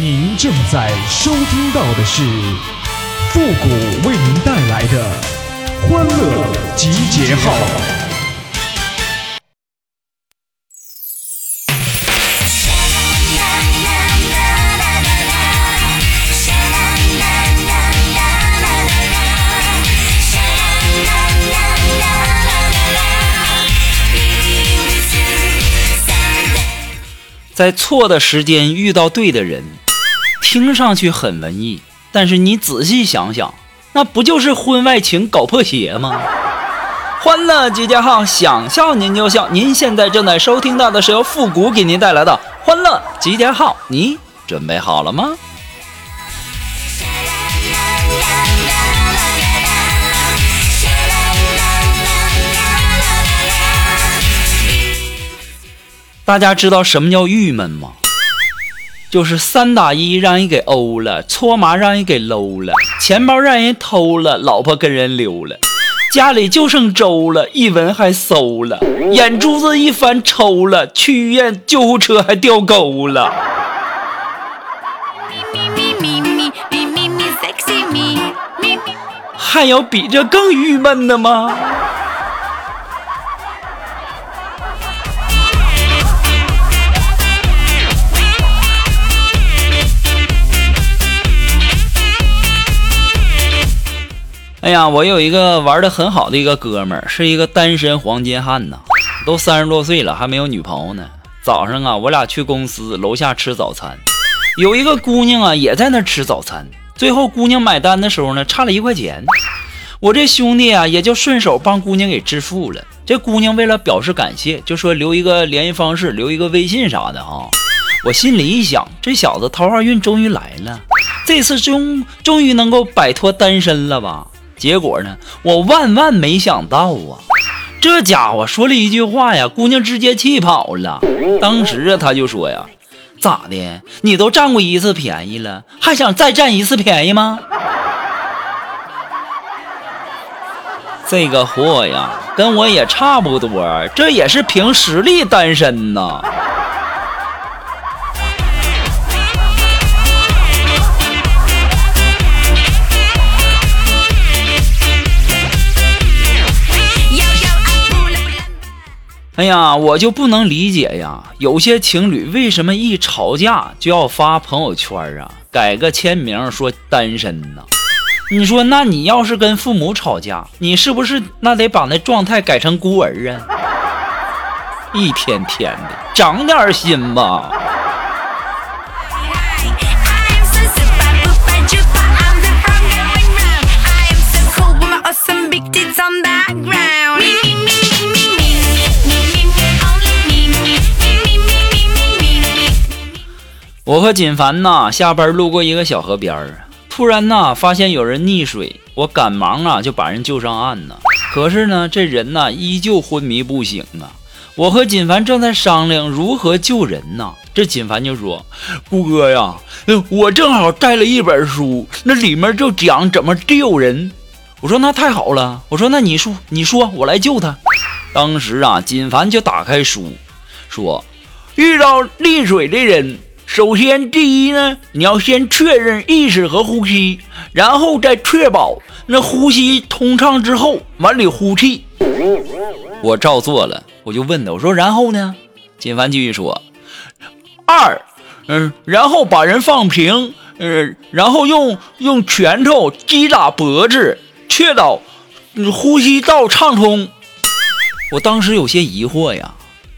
您正在收听到的是复古为您带来的欢乐集结号。在错的时间遇到对的人，听上去很文艺，但是你仔细想想，那不就是婚外情搞破鞋吗？欢乐集结号，想笑您就笑。您现在正在收听到的是由复古给您带来的欢乐集结号，你准备好了吗？大家知道什么叫郁闷吗？就是三打一让人给殴了，搓麻让人给搂了，钱包让人偷了，老婆跟人溜了，家里就剩粥了，一闻还馊了，眼珠子一翻抽了，去医院救护车还掉沟了。还有比这更郁闷的吗？呀，我有一个玩的很好的一个哥们儿，是一个单身黄金汉呐，都三十多岁了还没有女朋友呢。早上啊，我俩去公司楼下吃早餐，有一个姑娘啊也在那吃早餐。最后姑娘买单的时候呢，差了一块钱，我这兄弟啊也就顺手帮姑娘给支付了。这姑娘为了表示感谢，就说留一个联系方式，留一个微信啥的啊。我心里一想，这小子桃花运终于来了，这次终终于能够摆脱单身了吧。结果呢？我万万没想到啊！这家伙说了一句话呀，姑娘直接气跑了。当时啊，他就说呀：“咋的？你都占过一次便宜了，还想再占一次便宜吗？”这个货呀，跟我也差不多，这也是凭实力单身呐。哎呀，我就不能理解呀！有些情侣为什么一吵架就要发朋友圈啊，改个签名说单身呢？你说，那你要是跟父母吵架，你是不是那得把那状态改成孤儿啊？一天天的，长点心吧！我和锦凡呐，下班路过一个小河边儿，突然呐，发现有人溺水，我赶忙啊就把人救上岸呢。可是呢，这人呐依旧昏迷不醒啊。我和锦凡正在商量如何救人呢。这锦凡就说：“顾哥呀，我正好带了一本书，那里面就讲怎么救人。”我说：“那太好了。”我说：“那你说，你说，我来救他。”当时啊，锦凡就打开书，说：“遇到溺水的人。”首先，第一呢，你要先确认意识和呼吸，然后再确保那呼吸通畅之后，往里呼气。我照做了，我就问他，我说然后呢？金凡继续说，二，嗯，然后把人放平，呃，然后用用拳头击打脖子，确保呼吸道畅通。我当时有些疑惑呀。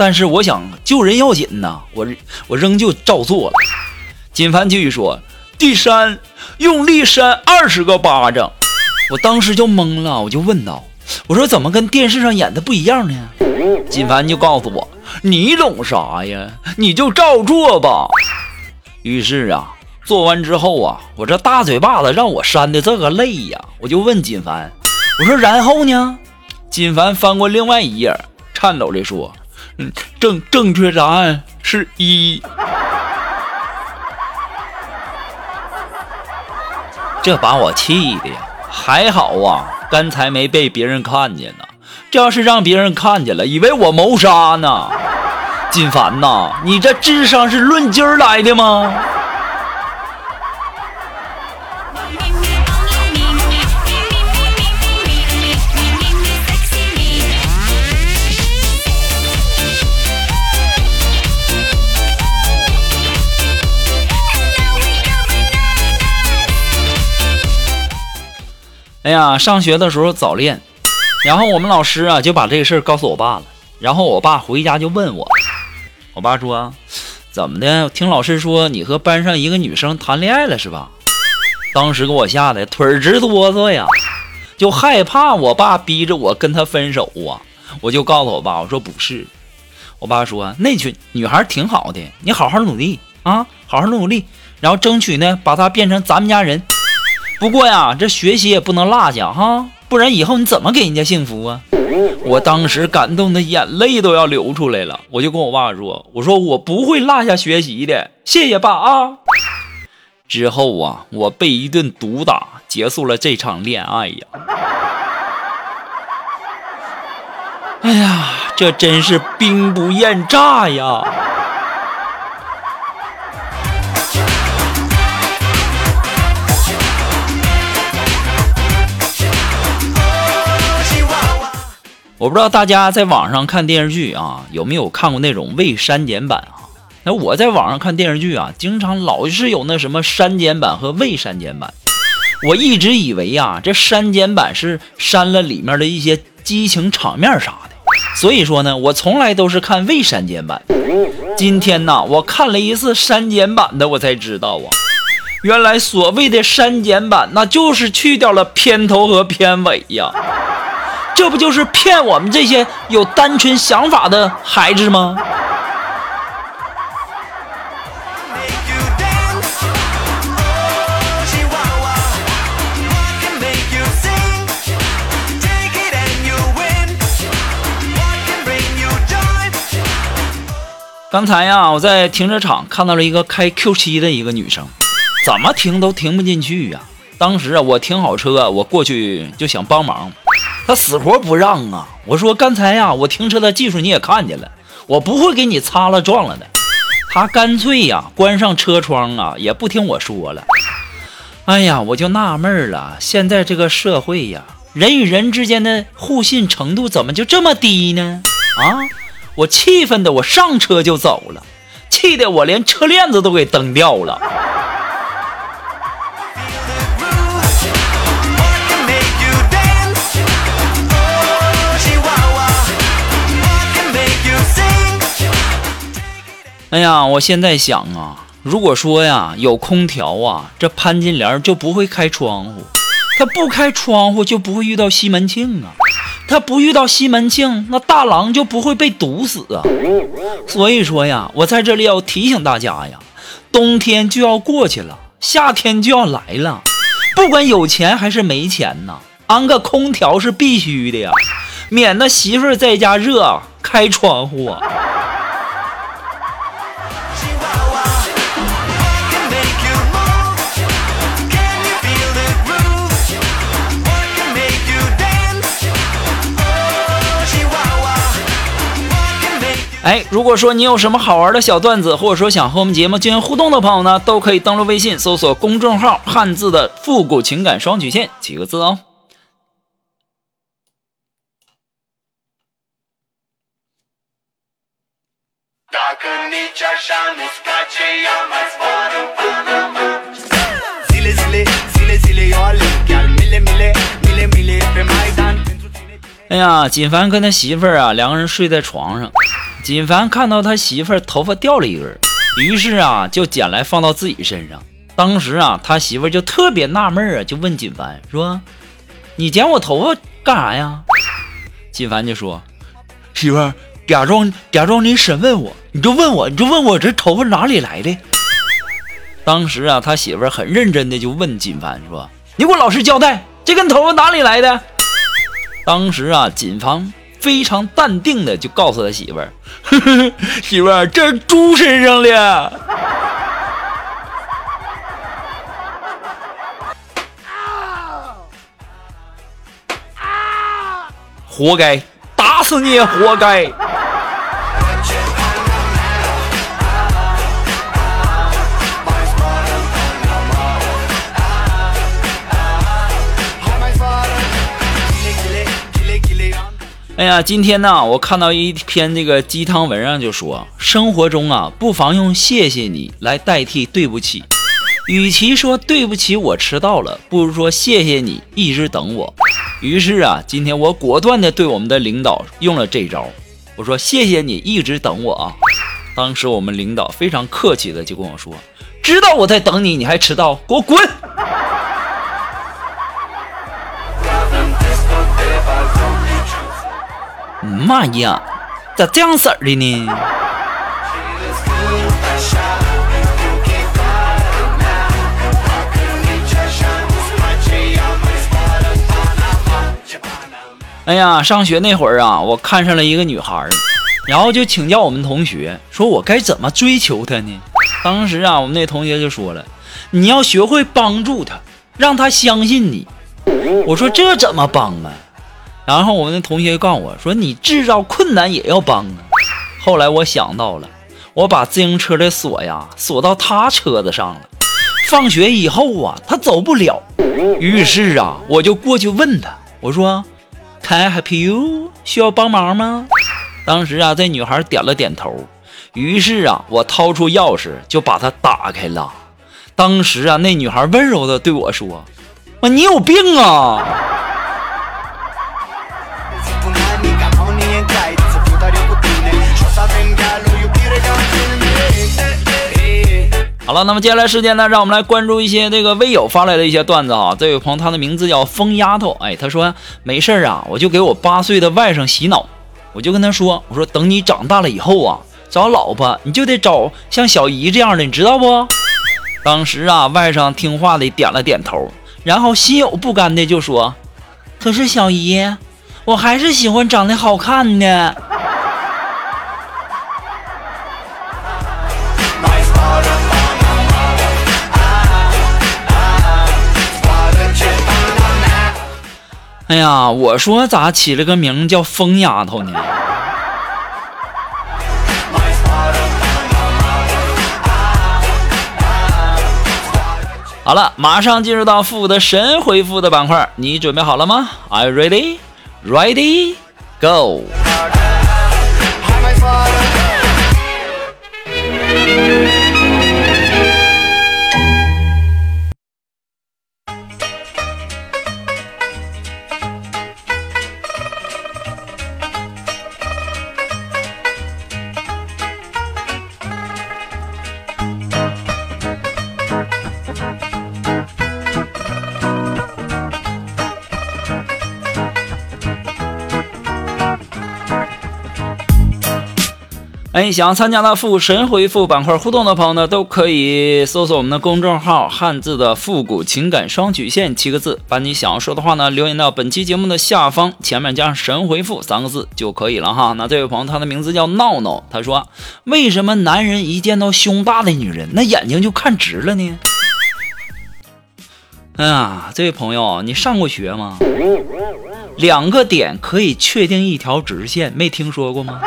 但是我想救人要紧呐，我我仍旧照做了。金凡继续说：“第三，用力扇二十个巴掌。”我当时就懵了，我就问道：“我说怎么跟电视上演的不一样呢？”金凡就告诉我：“你懂啥呀？你就照做吧。”于是啊，做完之后啊，我这大嘴巴子让我扇的这个累呀，我就问金凡：“我说然后呢？”金凡翻过另外一页，颤抖地说。正正确答案是一，这把我气的呀！还好啊，刚才没被别人看见呢。这要是让别人看见了，以为我谋杀呢。金凡呐，你这智商是论斤儿来的吗？哎呀，上学的时候早恋，然后我们老师啊就把这个事儿告诉我爸了。然后我爸回家就问我，我爸说：“怎么的？听老师说你和班上一个女生谈恋爱了是吧？”当时给我吓得腿直哆嗦呀，就害怕我爸逼着我跟她分手啊。我就告诉我爸，我说不是。我爸说那群女孩挺好的，你好好努力啊，好好努力，然后争取呢把她变成咱们家人。不过呀，这学习也不能落下哈，不然以后你怎么给人家幸福啊？我当时感动的眼泪都要流出来了，我就跟我爸说：“我说我不会落下学习的，谢谢爸啊。”之后啊，我被一顿毒打，结束了这场恋爱呀。哎呀，这真是兵不厌诈呀！我不知道大家在网上看电视剧啊，有没有看过那种未删减版啊？那我在网上看电视剧啊，经常老是有那什么删减版和未删减版。我一直以为呀，这删减版是删了里面的一些激情场面啥的，所以说呢，我从来都是看未删减版。今天呢，我看了一次删减版的，我才知道啊，原来所谓的删减版，那就是去掉了片头和片尾呀。这不就是骗我们这些有单纯想法的孩子吗？刚才呀，我在停车场看到了一个开 Q7 的一个女生，怎么停都停不进去呀。当时啊，我停好车，我过去就想帮忙。他死活不让啊！我说刚才呀，我停车的技术你也看见了，我不会给你擦了撞了的。他干脆呀，关上车窗啊，也不听我说了。哎呀，我就纳闷了，现在这个社会呀，人与人之间的互信程度怎么就这么低呢？啊！我气愤的我上车就走了，气得我连车链子都给蹬掉了。哎呀，我现在想啊，如果说呀有空调啊，这潘金莲就不会开窗户，他不开窗户就不会遇到西门庆啊，他不遇到西门庆，那大郎就不会被毒死啊。所以说呀，我在这里要提醒大家呀，冬天就要过去了，夏天就要来了，不管有钱还是没钱呐，安个空调是必须的呀，免得媳妇在家热，开窗户啊。哎，如果说你有什么好玩的小段子，或者说想和我们节目进行互动的朋友呢，都可以登录微信搜索公众号“汉字的复古情感双曲线”几个字哦。哎呀，锦凡跟他媳妇儿啊，两个人睡在床上。锦凡看到他媳妇儿头发掉了一根，于是啊就捡来放到自己身上。当时啊他媳妇儿就特别纳闷啊，就问锦凡说：“你剪我头发干啥呀？”锦凡就说：“媳妇儿，假装假装你审问我，你就问我，你就问我这头发哪里来的。”当时啊他媳妇儿很认真的就问锦凡说：“你给我老实交代，这根头发哪里来的？”当时啊锦凡。非常淡定的就告诉他媳妇儿：“ 媳妇儿，这是猪身上的，活该，打死你也活该。”哎呀，今天呢，我看到一篇这个鸡汤文上就说，生活中啊，不妨用谢谢你来代替对不起。与其说对不起我迟到了，不如说谢谢你一直等我。于是啊，今天我果断的对我们的领导用了这招，我说谢谢你一直等我啊。当时我们领导非常客气的就跟我说，知道我在等你，你还迟到，给我滚！妈呀，咋这样式儿的呢？哎呀，上学那会儿啊，我看上了一个女孩儿，然后就请教我们同学，说我该怎么追求她呢？当时啊，我们那同学就说了，你要学会帮助她，让她相信你。我说这怎么帮啊？然后我们那同学告诉我说，你制造困难也要帮啊。后来我想到了，我把自行车的锁呀锁到她车子上了，放学以后啊，她走不了。于是啊，我就过去问她，我说。Can I help you？需要帮忙吗？当时啊，这女孩点了点头。于是啊，我掏出钥匙就把它打开了。当时啊，那女孩温柔的对我说：“啊，你有病啊！”好了，那么接下来时间呢，让我们来关注一些这个微友发来的一些段子啊。这位朋友，他的名字叫疯丫头，哎，他说没事啊，我就给我八岁的外甥洗脑，我就跟他说，我说等你长大了以后啊，找老婆你就得找像小姨这样的，你知道不？当时啊，外甥听话的点了点头，然后心有不甘的就说，可是小姨，我还是喜欢长得好看的。哎呀，我说咋起了个名叫疯丫头呢？好了，马上进入到复的神回复的板块，你准备好了吗？Are you ready? Ready? Go! 哎，想参加到复神回复板块互动的朋友呢，都可以搜索我们的公众号“汉字的复古情感双曲线”七个字，把你想要说的话呢留言到本期节目的下方，前面加上“神回复”三个字就可以了哈。那这位朋友，他的名字叫闹闹，他说：“为什么男人一见到胸大的女人，那眼睛就看直了呢？”哎呀，这位朋友，你上过学吗？两个点可以确定一条直线，没听说过吗？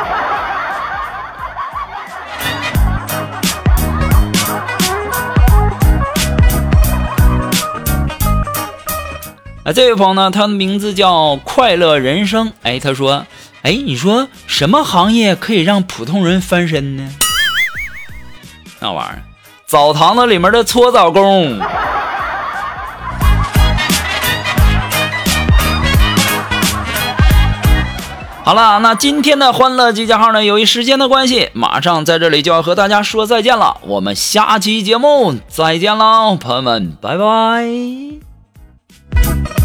啊，这位朋友呢，他的名字叫快乐人生。哎，他说，哎，你说什么行业可以让普通人翻身呢？那玩意儿，澡堂子里面的搓澡工。好了，那今天的欢乐集结号呢，由于时间的关系，马上在这里就要和大家说再见了。我们下期节目再见喽，朋友们，拜拜。Thank